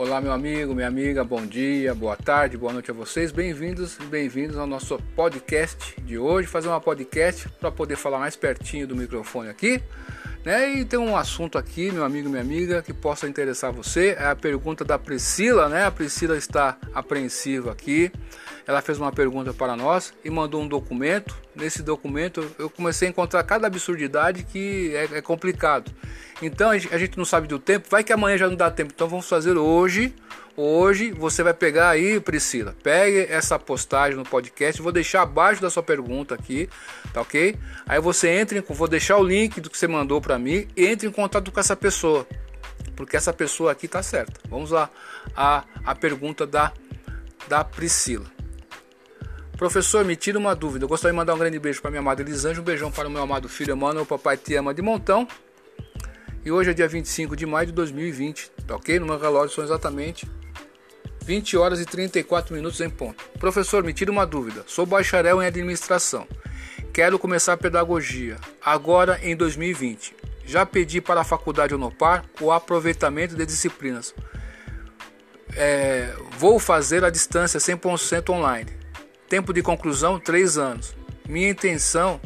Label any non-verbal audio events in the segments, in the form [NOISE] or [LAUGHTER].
Olá, meu amigo, minha amiga, bom dia, boa tarde, boa noite a vocês. Bem-vindos e bem-vindos ao nosso podcast de hoje. Fazer uma podcast para poder falar mais pertinho do microfone aqui. Né? E tem um assunto aqui, meu amigo, minha amiga, que possa interessar você. É a pergunta da Priscila, né? A Priscila está apreensiva aqui. Ela fez uma pergunta para nós e mandou um documento. Nesse documento eu comecei a encontrar cada absurdidade que é, é complicado. Então a gente, a gente não sabe do tempo, vai que amanhã já não dá tempo. Então vamos fazer hoje. Hoje você vai pegar aí, Priscila, pegue essa postagem no podcast, vou deixar abaixo da sua pergunta aqui, tá ok? Aí você entra, em, vou deixar o link do que você mandou para mim e entre em contato com essa pessoa, porque essa pessoa aqui tá certa. Vamos lá, a, a pergunta da, da Priscila. Professor, me tira uma dúvida. Eu gostaria de mandar um grande beijo para minha amada Elisângela, um beijão para o meu amado filho Emmanuel, papai te ama de montão. E hoje é dia 25 de maio de 2020, tá ok? No meu relógio são exatamente 20 horas e 34 minutos em ponto. Professor, me tira uma dúvida. Sou bacharel em administração. Quero começar pedagogia agora em 2020. Já pedi para a faculdade Unopar o aproveitamento de disciplinas. É, vou fazer a distância 100% online. Tempo de conclusão: 3 anos. Minha intenção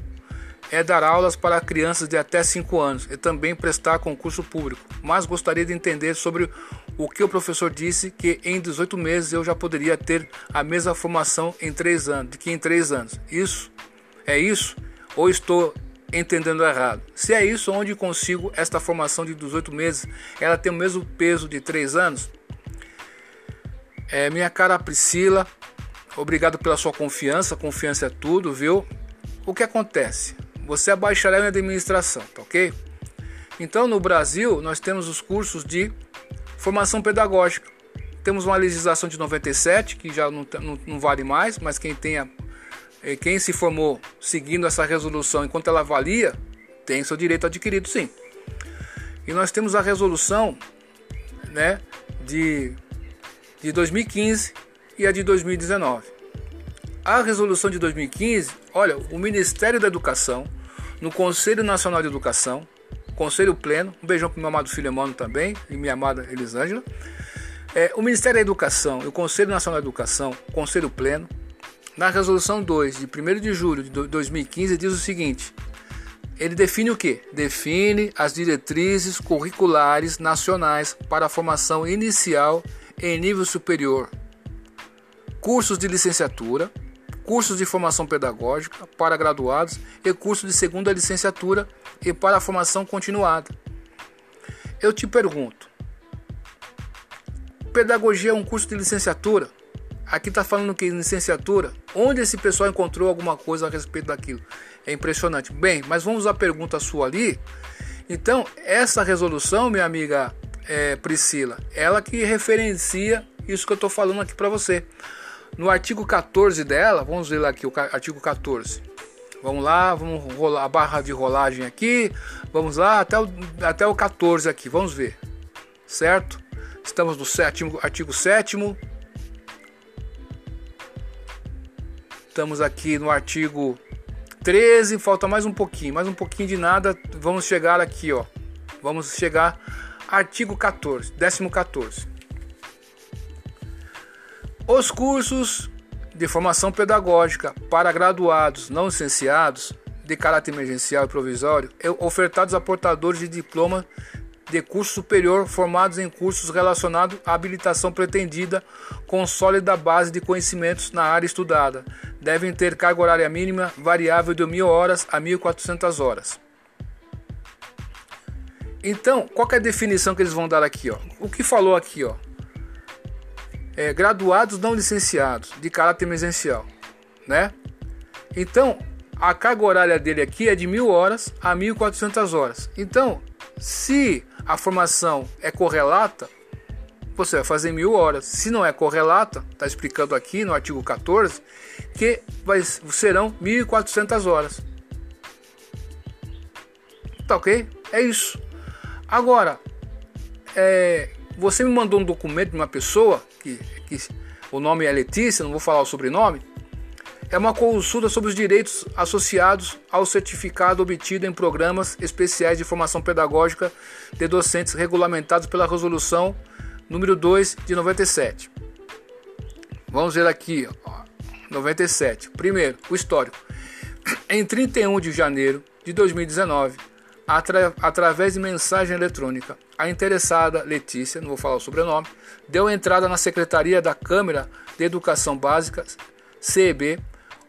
é dar aulas para crianças de até 5 anos e também prestar concurso público, mas gostaria de entender sobre o que o professor disse que em 18 meses eu já poderia ter a mesma formação em 3 anos, de que em 3 anos. Isso é isso ou estou entendendo errado? Se é isso, onde consigo esta formação de 18 meses? Ela tem o mesmo peso de 3 anos? É, minha cara Priscila, Obrigado pela sua confiança, confiança é tudo, viu? O que acontece? Você é bacharel em administração, tá ok? Então no Brasil nós temos os cursos de formação pedagógica. Temos uma legislação de 97 que já não, não, não vale mais, mas quem tenha eh, quem se formou seguindo essa resolução enquanto ela valia tem seu direito adquirido, sim. E nós temos a resolução, né, de de 2015 e a de 2019. A resolução de 2015, olha, o Ministério da Educação, no Conselho Nacional de Educação, Conselho Pleno, um beijão para meu amado filho Emmanuel também, e minha amada Elisângela. É, o Ministério da Educação e o Conselho Nacional de Educação, Conselho Pleno, na resolução 2 de 1 de julho de 2015, diz o seguinte: ele define o que? Define as diretrizes curriculares nacionais para a formação inicial em nível superior cursos de licenciatura, cursos de formação pedagógica para graduados e cursos de segunda licenciatura e para a formação continuada. Eu te pergunto: pedagogia é um curso de licenciatura? Aqui está falando que licenciatura? Onde esse pessoal encontrou alguma coisa a respeito daquilo? É impressionante. Bem, mas vamos à pergunta sua ali. Então, essa resolução, minha amiga é, Priscila, ela que referencia isso que eu estou falando aqui para você. No artigo 14 dela, vamos ver lá aqui o artigo 14. Vamos lá, vamos rolar a barra de rolagem aqui. Vamos lá até o, até o 14 aqui, vamos ver. Certo? Estamos no sétimo, artigo 7 Estamos aqui no artigo 13, falta mais um pouquinho, mais um pouquinho de nada. Vamos chegar aqui, ó. Vamos chegar artigo 14, décimo 14. Os cursos de formação pedagógica para graduados não licenciados de caráter emergencial e provisório ofertados a portadores de diploma de curso superior formados em cursos relacionados à habilitação pretendida com sólida base de conhecimentos na área estudada. Devem ter carga horária mínima variável de 1.000 horas a 1.400 horas. Então, qual é a definição que eles vão dar aqui? Ó? O que falou aqui? Ó? É, graduados não licenciados de caráter emergencial, né? Então, a carga horária dele aqui é de mil horas a 1.400 horas. Então, se a formação é correlata, você vai fazer mil horas. Se não é correlata, está explicando aqui no artigo 14, que vai, serão 1.400 horas. Tá ok? É isso. Agora, é, você me mandou um documento de uma pessoa, que, que o nome é Letícia, não vou falar o sobrenome. É uma consulta sobre os direitos associados ao certificado obtido em programas especiais de formação pedagógica de docentes regulamentados pela Resolução número 2 de 97. Vamos ver aqui, ó, 97. Primeiro, o histórico. Em 31 de janeiro de 2019, atra através de mensagem eletrônica, a interessada Letícia, não vou falar o sobrenome, deu entrada na Secretaria da Câmara de Educação Básica, CEB,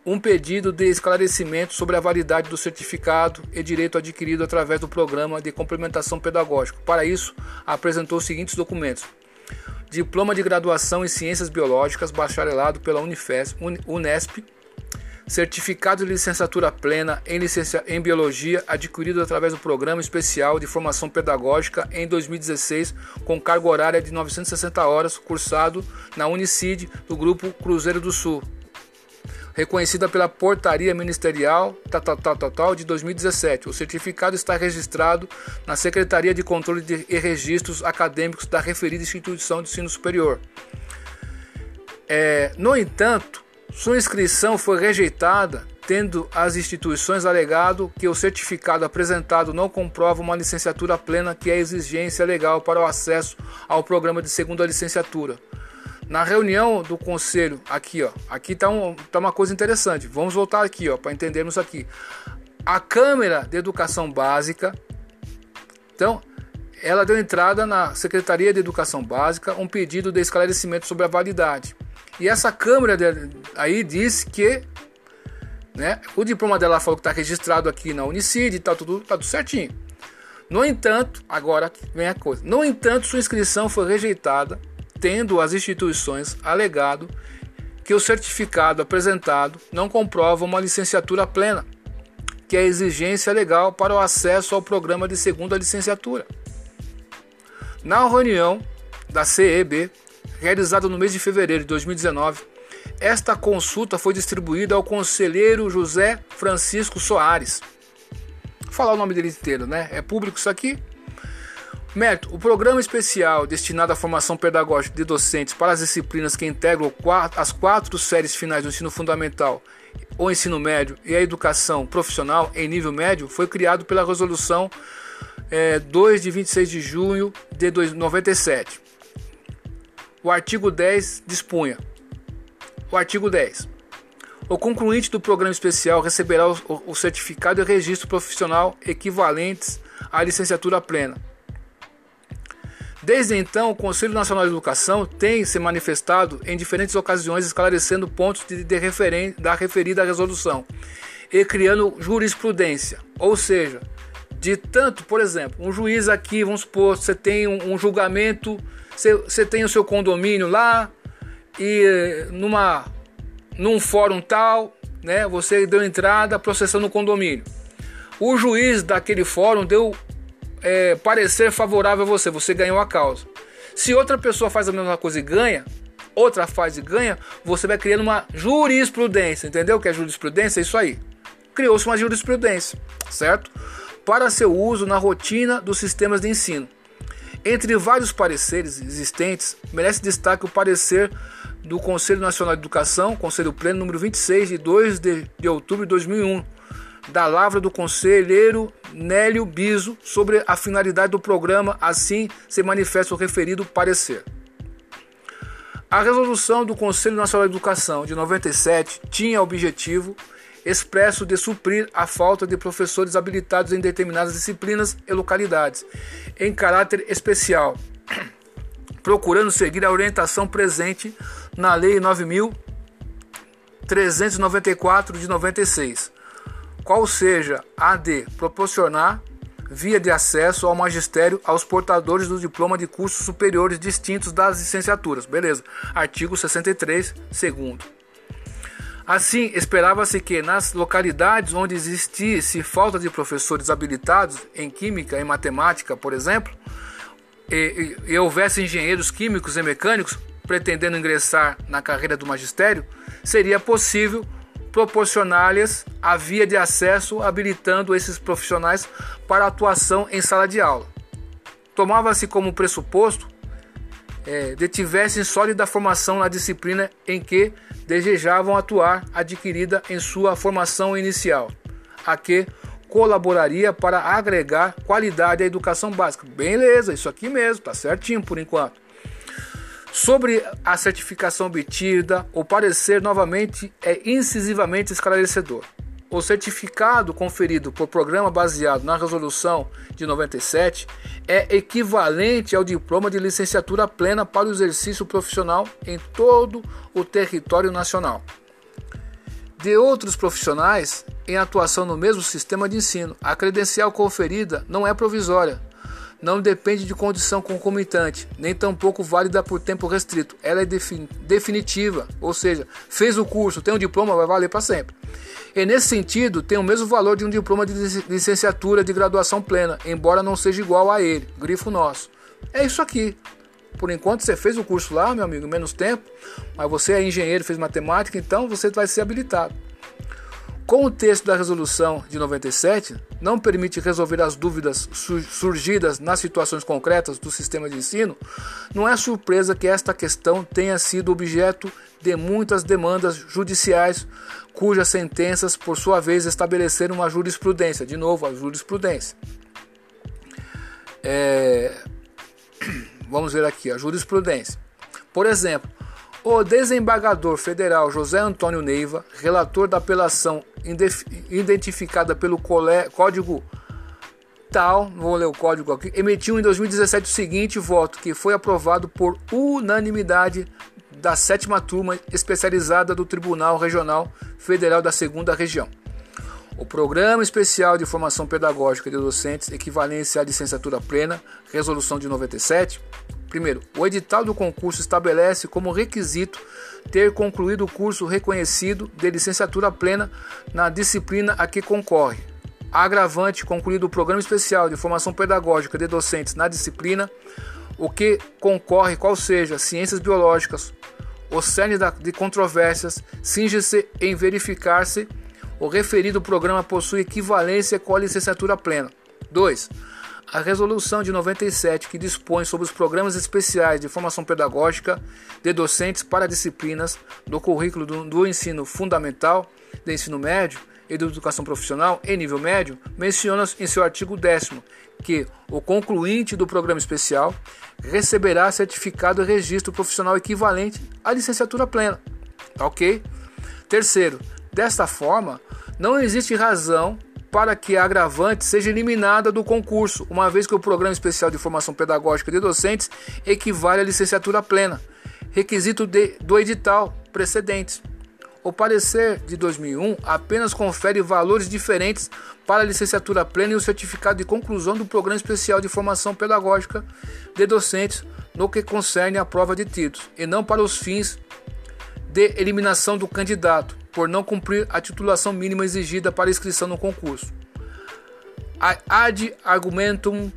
um pedido de esclarecimento sobre a validade do certificado e direito adquirido através do programa de complementação pedagógico. Para isso, apresentou os seguintes documentos: Diploma de graduação em Ciências Biológicas, bacharelado pela Unifes, Unesp, certificado de licenciatura plena em, licencia, em Biologia, adquirido através do Programa Especial de Formação Pedagógica em 2016, com carga horária de 960 horas, cursado na Unicid do Grupo Cruzeiro do Sul reconhecida pela Portaria Ministerial tal, tal, tal, tal, de 2017. O certificado está registrado na Secretaria de Controle e Registros Acadêmicos da referida instituição de ensino superior. É, no entanto, sua inscrição foi rejeitada, tendo as instituições alegado que o certificado apresentado não comprova uma licenciatura plena, que é exigência legal para o acesso ao programa de segunda licenciatura. Na reunião do conselho, aqui ó, aqui está um, tá uma coisa interessante. Vamos voltar aqui ó, para entendermos aqui. A Câmara de Educação Básica, então, ela deu entrada na Secretaria de Educação Básica um pedido de esclarecimento sobre a validade. E essa Câmara de, aí disse que né, o diploma dela falou que está registrado aqui na Unicid, está tudo, tá tudo certinho. No entanto, agora vem a coisa. No entanto, sua inscrição foi rejeitada tendo as instituições alegado que o certificado apresentado não comprova uma licenciatura plena, que é a exigência legal para o acesso ao programa de segunda licenciatura. Na reunião da CEB, realizada no mês de fevereiro de 2019, esta consulta foi distribuída ao conselheiro José Francisco Soares. Vou falar o nome dele inteiro, né? É público isso aqui? Mérito: o programa especial destinado à formação pedagógica de docentes para as disciplinas que integram as quatro séries finais do ensino fundamental ou ensino médio e a educação profissional em nível médio foi criado pela Resolução é, 2 de 26 de junho de 97. O artigo 10 dispunha: o artigo 10. O concluinte do programa especial receberá o, o certificado e registro profissional equivalentes à licenciatura plena Desde então, o Conselho Nacional de Educação tem se manifestado em diferentes ocasiões esclarecendo pontos de, de referen da referida resolução e criando jurisprudência. Ou seja, de tanto, por exemplo, um juiz aqui, vamos supor, você tem um, um julgamento, você, tem o seu condomínio lá e numa num fórum tal, né, você deu entrada processando o condomínio. O juiz daquele fórum deu é, parecer favorável a você, você ganhou a causa. Se outra pessoa faz a mesma coisa e ganha, outra faz e ganha, você vai criando uma jurisprudência, entendeu? O que é jurisprudência? É isso aí. Criou-se uma jurisprudência, certo? Para seu uso na rotina dos sistemas de ensino. Entre vários pareceres existentes, merece destaque o parecer do Conselho Nacional de Educação, Conselho Pleno número 26 de 2 de, de outubro de 2001, da lavra do conselheiro Nélio Biso sobre a finalidade do programa, assim se manifesta o referido parecer. A resolução do Conselho Nacional de Educação de 97 tinha objetivo expresso de suprir a falta de professores habilitados em determinadas disciplinas e localidades, em caráter especial, [CLEARS THROAT] procurando seguir a orientação presente na Lei 9.394 de 96 qual seja a de proporcionar via de acesso ao magistério aos portadores do diploma de cursos superiores distintos das licenciaturas. Beleza. Artigo 63, segundo. Assim, esperava-se que nas localidades onde existisse falta de professores habilitados em química e matemática, por exemplo, e, e, e houvesse engenheiros químicos e mecânicos pretendendo ingressar na carreira do magistério, seria possível proporcionar-lhes a via de acesso, habilitando esses profissionais para atuação em sala de aula. Tomava-se como pressuposto é, detivessem sólida formação na disciplina em que desejavam atuar, adquirida em sua formação inicial, a que colaboraria para agregar qualidade à educação básica. Beleza, isso aqui mesmo, tá certinho por enquanto. Sobre a certificação obtida, o parecer novamente é incisivamente esclarecedor. O certificado conferido por programa baseado na resolução de 97 é equivalente ao diploma de licenciatura plena para o exercício profissional em todo o território nacional. De outros profissionais em atuação no mesmo sistema de ensino, a credencial conferida não é provisória, não depende de condição concomitante, nem tampouco válida por tempo restrito. Ela é definitiva, ou seja, fez o curso, tem um diploma, vai valer para sempre. E nesse sentido, tem o mesmo valor de um diploma de licenciatura de graduação plena, embora não seja igual a ele, grifo nosso. É isso aqui. Por enquanto você fez o curso lá, meu amigo, menos tempo, mas você é engenheiro, fez matemática, então você vai ser habilitado. Com o texto da resolução de 97, não permite resolver as dúvidas surgidas nas situações concretas do sistema de ensino, não é surpresa que esta questão tenha sido objeto de muitas demandas judiciais, cujas sentenças, por sua vez, estabeleceram uma jurisprudência. De novo, a jurisprudência. É... [CLEARS THROAT] Vamos ver aqui a jurisprudência. Por exemplo, o desembargador federal José Antônio Neiva, relator da apelação identificada pelo Código tal, vou ler o código aqui, emitiu em 2017 o seguinte voto, que foi aprovado por unanimidade da sétima turma especializada do Tribunal Regional Federal da Segunda Região. O Programa Especial de Formação Pedagógica de Docentes, equivalência à licenciatura plena, resolução de 97, Primeiro, o edital do concurso estabelece como requisito ter concluído o curso reconhecido de licenciatura plena na disciplina a que concorre. Agravante concluído o programa especial de formação pedagógica de docentes na disciplina, o que concorre, qual seja, ciências biológicas, o cerne de controvérsias, cinge-se em verificar-se o referido programa possui equivalência com a licenciatura plena. 2. A resolução de 97, que dispõe sobre os programas especiais de formação pedagógica de docentes para disciplinas do currículo do, do ensino fundamental, do ensino médio e da educação profissional em nível médio, menciona em seu artigo 10 que o concluinte do programa especial receberá certificado e registro profissional equivalente à licenciatura plena. Ok? Terceiro, desta forma, não existe razão para que a agravante seja eliminada do concurso, uma vez que o Programa Especial de Formação Pedagógica de Docentes equivale à licenciatura plena, requisito de, do edital precedentes. O parecer de 2001 apenas confere valores diferentes para a licenciatura plena e o certificado de conclusão do Programa Especial de Formação Pedagógica de Docentes no que concerne à prova de títulos, e não para os fins de eliminação do candidato, por não cumprir a titulação mínima exigida para inscrição no concurso. Ad argumentum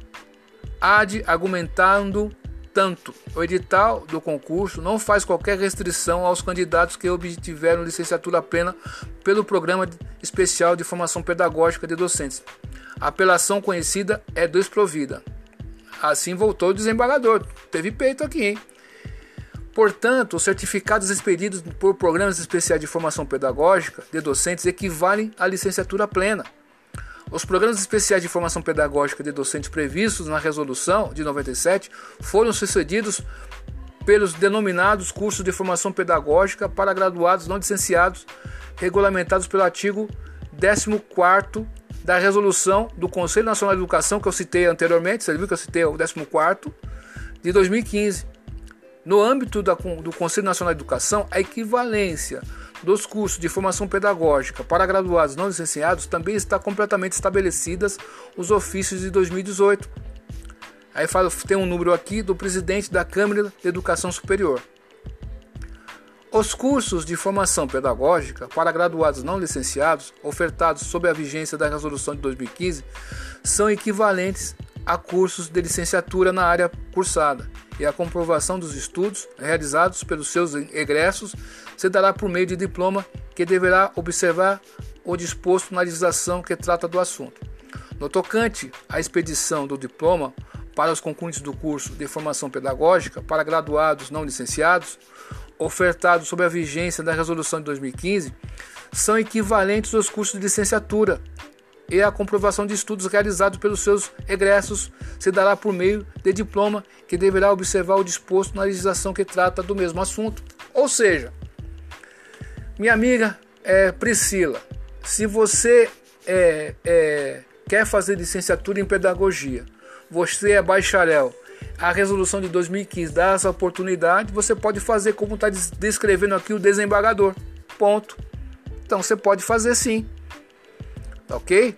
ad argumentando tanto, o edital do concurso não faz qualquer restrição aos candidatos que obtiveram licenciatura plena pelo Programa Especial de Formação Pedagógica de Docentes. A apelação conhecida é desprovida. Assim voltou o desembargador. Teve peito aqui, hein? Portanto, os certificados expedidos por programas especiais de formação pedagógica de docentes equivalem à licenciatura plena. Os programas especiais de formação pedagógica de docentes previstos na resolução de 97 foram sucedidos pelos denominados cursos de formação pedagógica para graduados não licenciados, regulamentados pelo artigo 14 da resolução do Conselho Nacional de Educação que eu citei anteriormente, você viu que eu citei o 14 de 2015 no âmbito da, do Conselho Nacional de Educação, a equivalência dos cursos de formação pedagógica para graduados não licenciados também está completamente estabelecidas os ofícios de 2018. Aí fala, tem um número aqui do presidente da Câmara de Educação Superior. Os cursos de formação pedagógica para graduados não licenciados, ofertados sob a vigência da resolução de 2015, são equivalentes a cursos de licenciatura na área cursada e a comprovação dos estudos realizados pelos seus egressos se dará por meio de diploma que deverá observar o disposto na legislação que trata do assunto. No tocante à expedição do diploma para os concursos do curso de formação pedagógica para graduados não licenciados, ofertados sob a vigência da resolução de 2015, são equivalentes aos cursos de licenciatura e a comprovação de estudos realizados pelos seus egressos se dará por meio de diploma que deverá observar o disposto na legislação que trata do mesmo assunto. Ou seja, minha amiga é, Priscila, se você é, é, quer fazer licenciatura em pedagogia, você é bacharel, a resolução de 2015 dá essa oportunidade, você pode fazer como está descrevendo aqui o desembargador. Ponto. Então você pode fazer sim. Ok?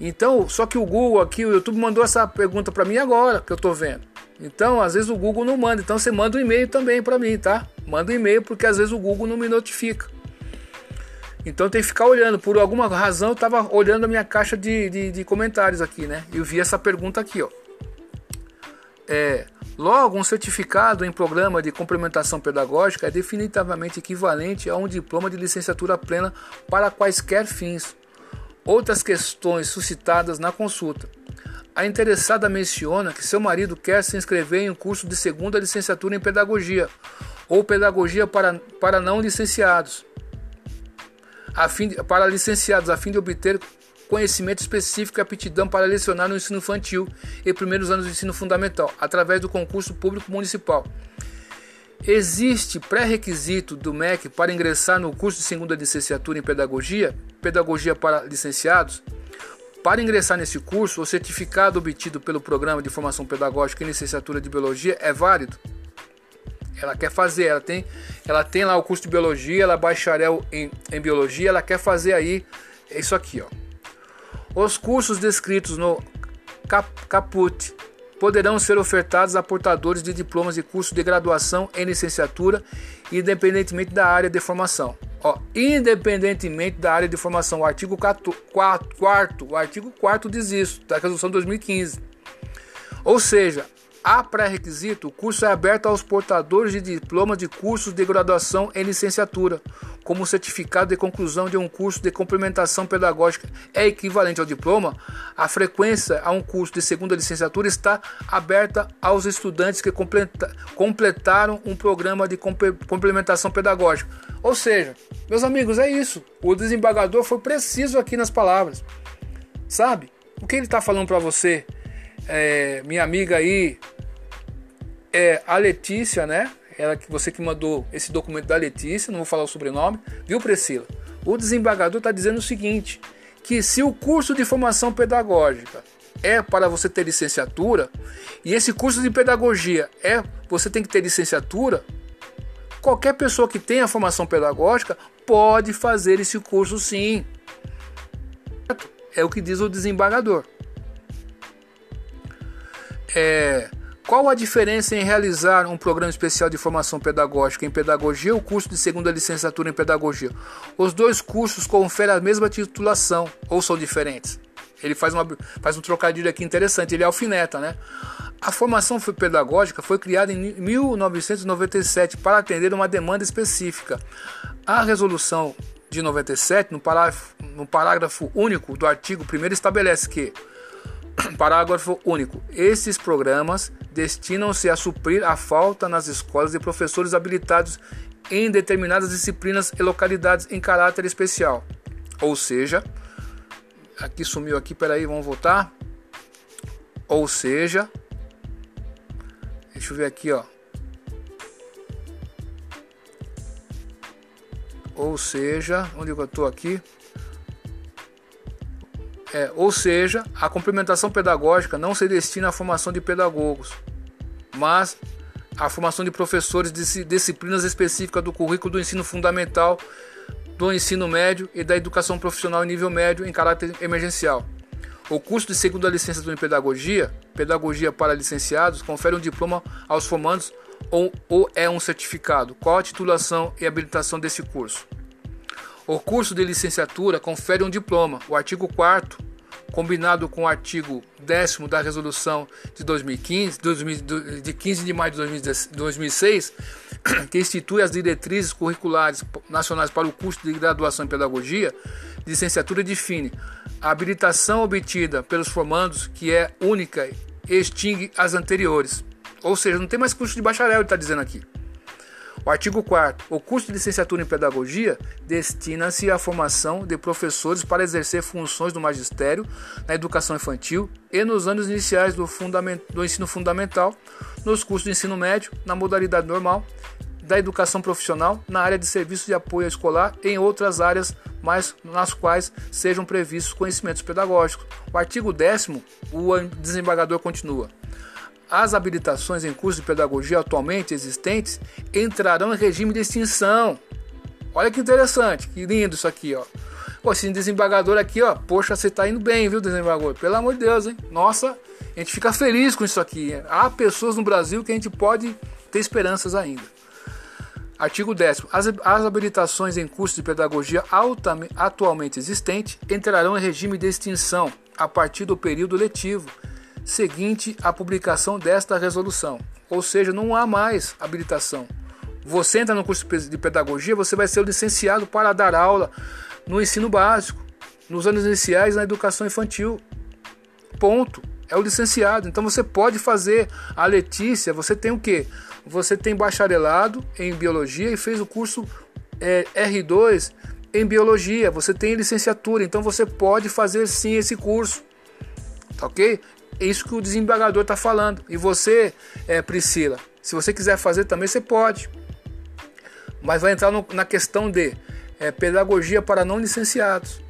Então, só que o Google aqui, o YouTube mandou essa pergunta para mim agora, que eu estou vendo. Então, às vezes o Google não manda. Então você manda um e-mail também para mim, tá? Manda um e-mail porque às vezes o Google não me notifica. Então tem que ficar olhando. Por alguma razão eu estava olhando a minha caixa de, de, de, comentários aqui, né? E eu vi essa pergunta aqui, ó. É, logo, um certificado em programa de complementação pedagógica é definitivamente equivalente a um diploma de licenciatura plena para quaisquer fins. Outras questões suscitadas na consulta. A interessada menciona que seu marido quer se inscrever em um curso de segunda licenciatura em pedagogia ou pedagogia para, para não licenciados, a fim para licenciados, a fim de obter conhecimento específico e aptidão para lecionar no ensino infantil e primeiros anos do ensino fundamental, através do concurso público municipal. Existe pré-requisito do MEC para ingressar no curso de segunda licenciatura em pedagogia, pedagogia para licenciados? Para ingressar nesse curso, o certificado obtido pelo Programa de Formação Pedagógica em Licenciatura de Biologia é válido? Ela quer fazer, ela tem, ela tem lá o curso de biologia, ela é bacharel em, em biologia, ela quer fazer aí isso aqui, ó. Os cursos descritos no cap, caput poderão ser ofertados a portadores de diplomas de curso de graduação em licenciatura, independentemente da área de formação. Ó, independentemente da área de formação, o artigo 4, 4 o artigo 4 diz isso, da resolução 2015. Ou seja, Há pré-requisito, o curso é aberto aos portadores de diploma de cursos de graduação em licenciatura, como certificado de conclusão de um curso de complementação pedagógica é equivalente ao diploma, a frequência a um curso de segunda licenciatura está aberta aos estudantes que completaram um programa de complementação pedagógica. Ou seja, meus amigos, é isso. O desembargador foi preciso aqui nas palavras. Sabe? O que ele está falando para você, é, minha amiga aí, é a Letícia, né? Ela que você que mandou esse documento da Letícia, não vou falar o sobrenome, viu, Priscila? O desembargador está dizendo o seguinte: que se o curso de formação pedagógica é para você ter licenciatura e esse curso de pedagogia é você tem que ter licenciatura, qualquer pessoa que tenha formação pedagógica pode fazer esse curso sim. É o que diz o desembargador. É, qual a diferença em realizar um programa especial de formação pedagógica em pedagogia ou curso de segunda licenciatura em pedagogia? Os dois cursos conferem a mesma titulação ou são diferentes? Ele faz, uma, faz um trocadilho aqui interessante, ele alfineta, né? A formação pedagógica foi criada em 1997 para atender uma demanda específica. A resolução de 97, no parágrafo, no parágrafo único do artigo 1 estabelece que Parágrafo único. Esses programas destinam-se a suprir a falta nas escolas de professores habilitados em determinadas disciplinas e localidades em caráter especial. Ou seja, aqui sumiu aqui, peraí, vamos voltar. Ou seja, deixa eu ver aqui, ó. Ou seja, onde eu estou aqui? É, ou seja, a complementação pedagógica não se destina à formação de pedagogos, mas à formação de professores de disciplinas específicas do currículo do ensino fundamental, do ensino médio e da educação profissional em nível médio em caráter emergencial. O curso de segunda licenciatura em pedagogia, pedagogia para licenciados, confere um diploma aos formandos ou, ou é um certificado. Qual a titulação e habilitação desse curso? O curso de licenciatura confere um diploma. O artigo 4 combinado com o artigo 10 da resolução de 2015, de 15 de maio de 2006, [CLEARS THROAT] que institui as diretrizes curriculares nacionais para o curso de graduação em pedagogia, licenciatura define a habilitação obtida pelos formandos, que é única, extingue as anteriores. Ou seja, não tem mais curso de bacharel, ele está dizendo aqui. O artigo 4 O curso de licenciatura em pedagogia destina-se à formação de professores para exercer funções do magistério na educação infantil e nos anos iniciais do, do ensino fundamental, nos cursos de ensino médio, na modalidade normal, da educação profissional, na área de serviços de apoio escolar e em outras áreas mas nas quais sejam previstos conhecimentos pedagógicos. O artigo 10 o desembargador continua. As habilitações em curso de pedagogia atualmente existentes entrarão em regime de extinção. Olha que interessante, que lindo isso aqui, ó. Pô, esse desembargador aqui, ó, poxa, você tá indo bem, viu, desembargador? Pelo amor de Deus, hein? Nossa, a gente fica feliz com isso aqui. Há pessoas no Brasil que a gente pode ter esperanças ainda. Artigo 10. As, as habilitações em curso de pedagogia atualmente existentes entrarão em regime de extinção a partir do período letivo seguinte à publicação desta resolução. Ou seja, não há mais habilitação. Você entra no curso de pedagogia, você vai ser licenciado para dar aula no ensino básico, nos anos iniciais na educação infantil. Ponto. É o licenciado. Então você pode fazer. A Letícia, você tem o quê? você tem bacharelado em biologia e fez o curso é, R2 em biologia, você tem licenciatura, então você pode fazer sim esse curso, tá ok? É isso que o desembargador está falando. E você, é, Priscila, se você quiser fazer também, você pode. Mas vai entrar no, na questão de é, pedagogia para não licenciados.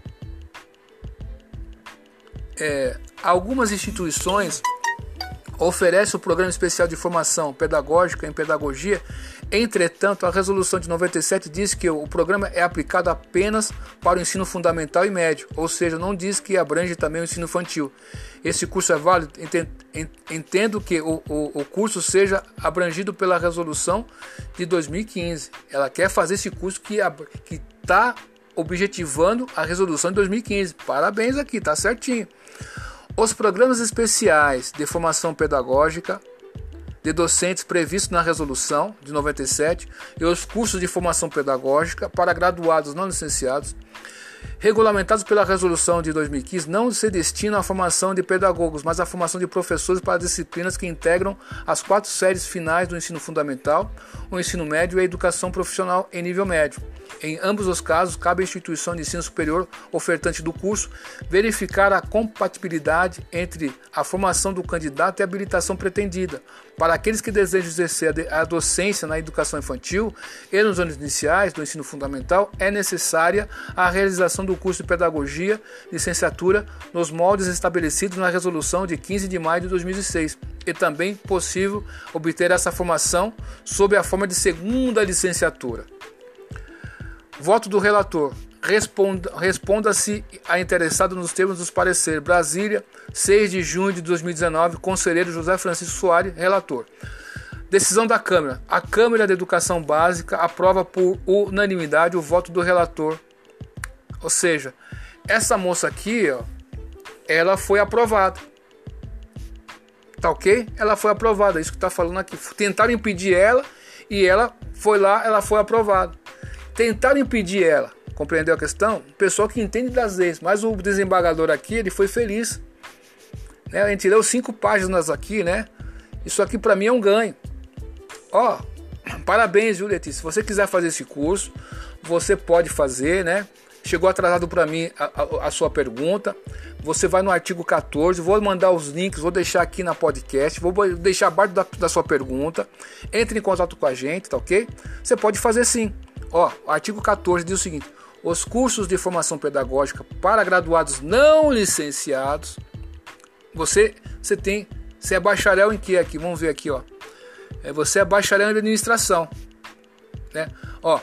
É, algumas instituições oferece o Programa Especial de Formação Pedagógica em Pedagogia. Entretanto, a resolução de 97 diz que o programa é aplicado apenas para o ensino fundamental e médio, ou seja, não diz que abrange também o ensino infantil. Esse curso é válido? Entendo que o, o, o curso seja abrangido pela resolução de 2015. Ela quer fazer esse curso que está objetivando a resolução de 2015. Parabéns aqui, tá certinho. Os programas especiais de formação pedagógica de docentes previstos na resolução de 97 e os cursos de formação pedagógica para graduados não licenciados regulamentados pela resolução de 2015, não se destinam à formação de pedagogos, mas à formação de professores para disciplinas que integram as quatro séries finais do ensino fundamental, o ensino médio e a educação profissional em nível médio. Em ambos os casos, cabe à instituição de ensino superior ofertante do curso verificar a compatibilidade entre a formação do candidato e a habilitação pretendida. Para aqueles que desejam exercer a docência na educação infantil e nos anos iniciais do ensino fundamental, é necessária a realização do curso de Pedagogia, licenciatura, nos moldes estabelecidos na Resolução de 15 de maio de 2006 e também possível obter essa formação sob a forma de segunda licenciatura. Voto do relator. Responda-se a interessado nos termos dos pareceres. Brasília, 6 de junho de 2019, conselheiro José Francisco Soares, relator. Decisão da Câmara. A Câmara de Educação Básica aprova por unanimidade o voto do relator. Ou seja, essa moça aqui, ó, ela foi aprovada. Tá ok? Ela foi aprovada, é isso que está falando aqui. Tentaram impedir ela e ela foi lá, ela foi aprovada. Tentaram impedir ela, compreendeu a questão? O pessoal que entende das leis, mas o desembargador aqui, ele foi feliz. Né? A gente leu cinco páginas aqui, né? Isso aqui para mim é um ganho. Ó, [CLEARS THROAT] parabéns, viu, Letícia? Se você quiser fazer esse curso, você pode fazer, né? Chegou atrasado para mim a, a, a, sua pergunta. Você vai no artigo 14, vou mandar os links, vou deixar aqui na podcast, vou deixar abaixo da, da sua pergunta. Entre em contato com a gente, tá ok? Você pode fazer sim. Ó, o artigo 14 diz o seguinte: os cursos de formação pedagógica para graduados não licenciados. Você, você tem, você é bacharel em que aqui? Vamos ver aqui, ó. É, você é bacharel em administração, né? Ó,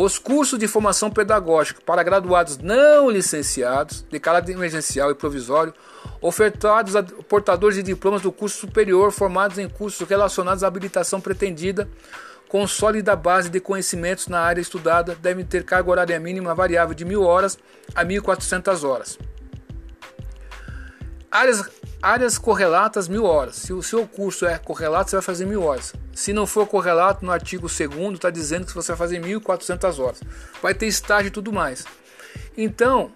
os cursos de formação pedagógica para graduados não licenciados, de caráter emergencial e provisório, ofertados a portadores de diplomas do curso superior formados em cursos relacionados à habilitação pretendida, com sólida base de conhecimentos na área estudada, devem ter carga horária mínima variável de 1.000 horas a 1.400 horas. Áreas, áreas correlatas, mil horas. Se o seu curso é correlato, você vai fazer mil horas. Se não for correlato, no artigo 2 está dizendo que você vai fazer 1.400 horas. Vai ter estágio e tudo mais. Então,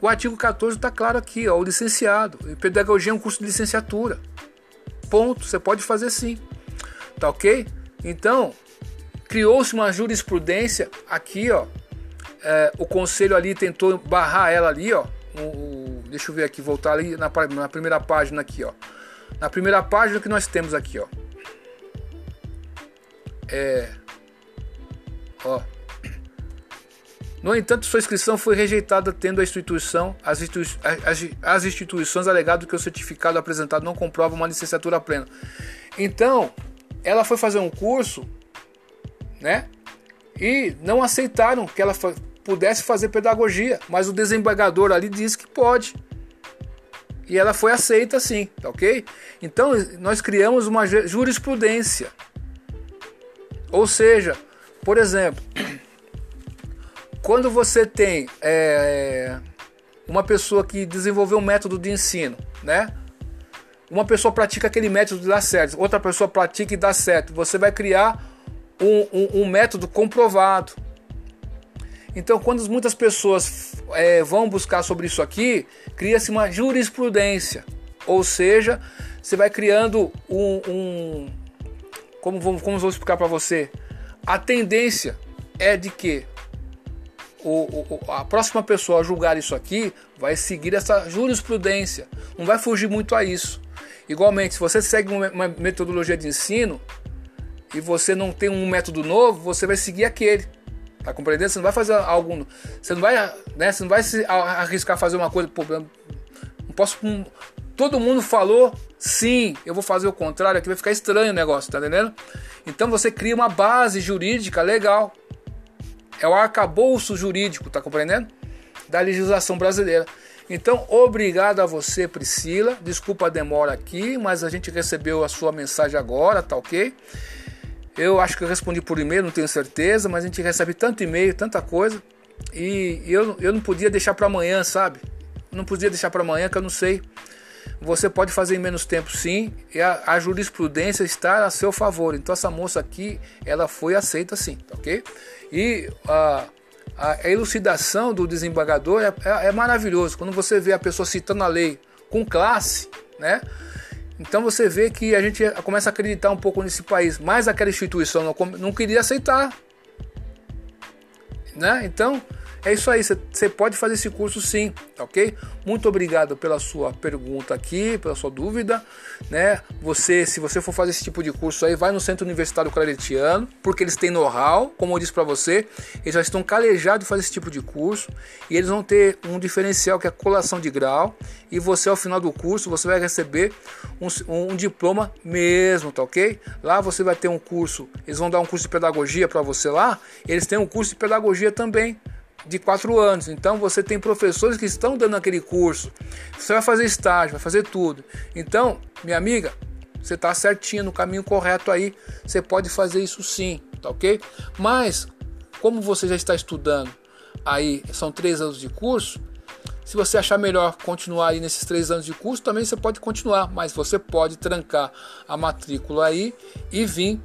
o artigo 14 está claro aqui, ó, o licenciado. Pedagogia é um curso de licenciatura. Ponto. Você pode fazer sim. Tá ok? Então, criou-se uma jurisprudência aqui, ó. É, o conselho ali tentou barrar ela ali, ó. O, o, deixa eu ver aqui, voltar ali na, na primeira página aqui, ó. Na primeira página que nós temos aqui, ó. É, ó. No entanto, sua inscrição foi rejeitada, tendo a instituição, as, institui as, as instituições alegado que o certificado apresentado não comprova uma licenciatura plena. Então, ela foi fazer um curso, né? E não aceitaram que ela pudesse fazer pedagogia, mas o desembargador ali disse que pode. E ela foi aceita sim, tá ok? Então nós criamos uma jurisprudência. Ou seja, por exemplo, [CLEARS THROAT] quando você tem é, uma pessoa que desenvolveu um método de ensino, né? Uma pessoa pratica aquele método e dá certo, outra pessoa pratica e dá certo. Você vai criar um, um, um método comprovado. Então, quando muitas pessoas é, vão buscar sobre isso aqui, cria-se uma jurisprudência. Ou seja, você vai criando um. um como, como vou explicar para você? A tendência é de que o, o, a próxima pessoa a julgar isso aqui vai seguir essa jurisprudência, não vai fugir muito a isso. Igualmente, se você segue uma metodologia de ensino e você não tem um método novo, você vai seguir aquele. Tá compreendendo? Você não vai fazer algo, você não vai, né, você não vai se arriscar fazer uma coisa, pô, não posso todo mundo falou sim, eu vou fazer o contrário, aqui vai ficar estranho o negócio, tá entendendo? Então você cria uma base jurídica legal é o arcabouço jurídico, tá compreendendo? Da legislação brasileira. Então, obrigado a você, Priscila. Desculpa a demora aqui, mas a gente recebeu a sua mensagem agora, tá ok? Eu acho que eu respondi por e-mail, não tenho certeza, mas a gente recebe tanto e-mail, tanta coisa. E eu, eu não podia deixar para amanhã, sabe? Não podia deixar para amanhã que eu não sei. Você pode fazer em menos tempo, sim, e a, a, jurisprudência está a seu favor. Então, essa moça aqui, ela foi aceita, sim, ok? E a, a elucidação do desembargador é, é, é maravilhoso. Quando você vê a pessoa citando a lei com classe, né? Então você vê que a gente começa a acreditar um pouco nesse país, mas aquela instituição não, não queria aceitar. Né? Então, é isso aí, você pode fazer esse curso sim, ok? Muito obrigado pela sua pergunta aqui, pela sua dúvida, né? Você, se você for fazer esse tipo de curso aí, vai no Centro Universitário Claretiano, porque eles têm know-how, como eu disse para você, eles já estão calejados de fazer esse tipo de curso e eles vão ter um diferencial que é a colação de grau e você ao final do curso você vai receber um, um diploma mesmo, tá ok? Lá você vai ter um curso, eles vão dar um curso de pedagogia para você lá, eles têm um curso de pedagogia também de quatro anos. Então você tem professores que estão dando aquele curso. Você vai fazer estágio, vai fazer tudo. Então, minha amiga, você está certinho no caminho correto aí. Você pode fazer isso sim, tá ok? Mas, como você já está estudando aí, são três anos de curso. Se você achar melhor continuar aí nesses três anos de curso, também você pode continuar, mas você pode trancar a matrícula aí e vir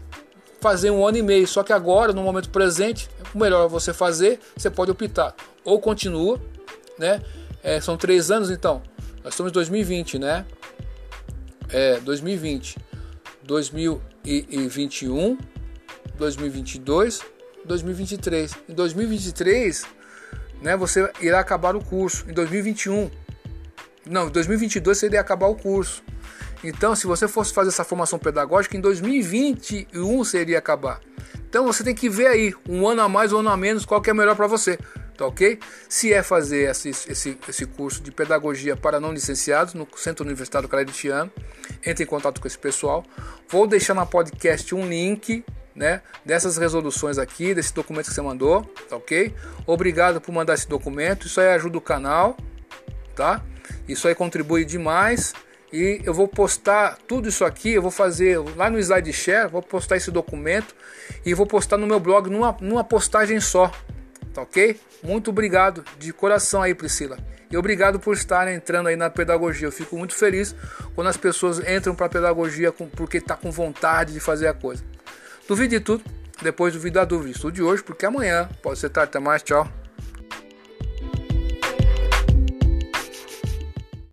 fazer um ano e meio. Só que agora, no momento presente, o melhor é você fazer, você pode optar. Ou continua, né? É, são três anos, então. Nós estamos em 2020, né? É, 2020, 2021, 2022, 2023. Em 2023, né, você irá acabar o curso. Em 2021, não, em 2022 você irá acabar o curso. Então, se você fosse fazer essa formação pedagógica, em 2021 seria acabar. Então você tem que ver aí, um ano a mais ou um ano a menos, qual que é melhor para você, tá ok? Se é fazer esse, esse, esse curso de pedagogia para não licenciados no Centro Universitário Claretiano, entre em contato com esse pessoal. Vou deixar na podcast um link né, dessas resoluções aqui, desse documento que você mandou, tá ok? Obrigado por mandar esse documento, isso aí ajuda o canal, tá? Isso aí contribui demais e eu vou postar tudo isso aqui, eu vou fazer lá no SlideShare, vou postar esse documento e vou postar no meu blog numa, numa postagem só, tá ok? Muito obrigado de coração aí, Priscila. E obrigado por estar entrando aí na pedagogia. Eu fico muito feliz quando as pessoas entram para a pedagogia porque tá com vontade de fazer a coisa. Duvide de tudo, depois duvide da dúvida. Estude hoje, porque amanhã pode ser tarde. Até mais, tchau.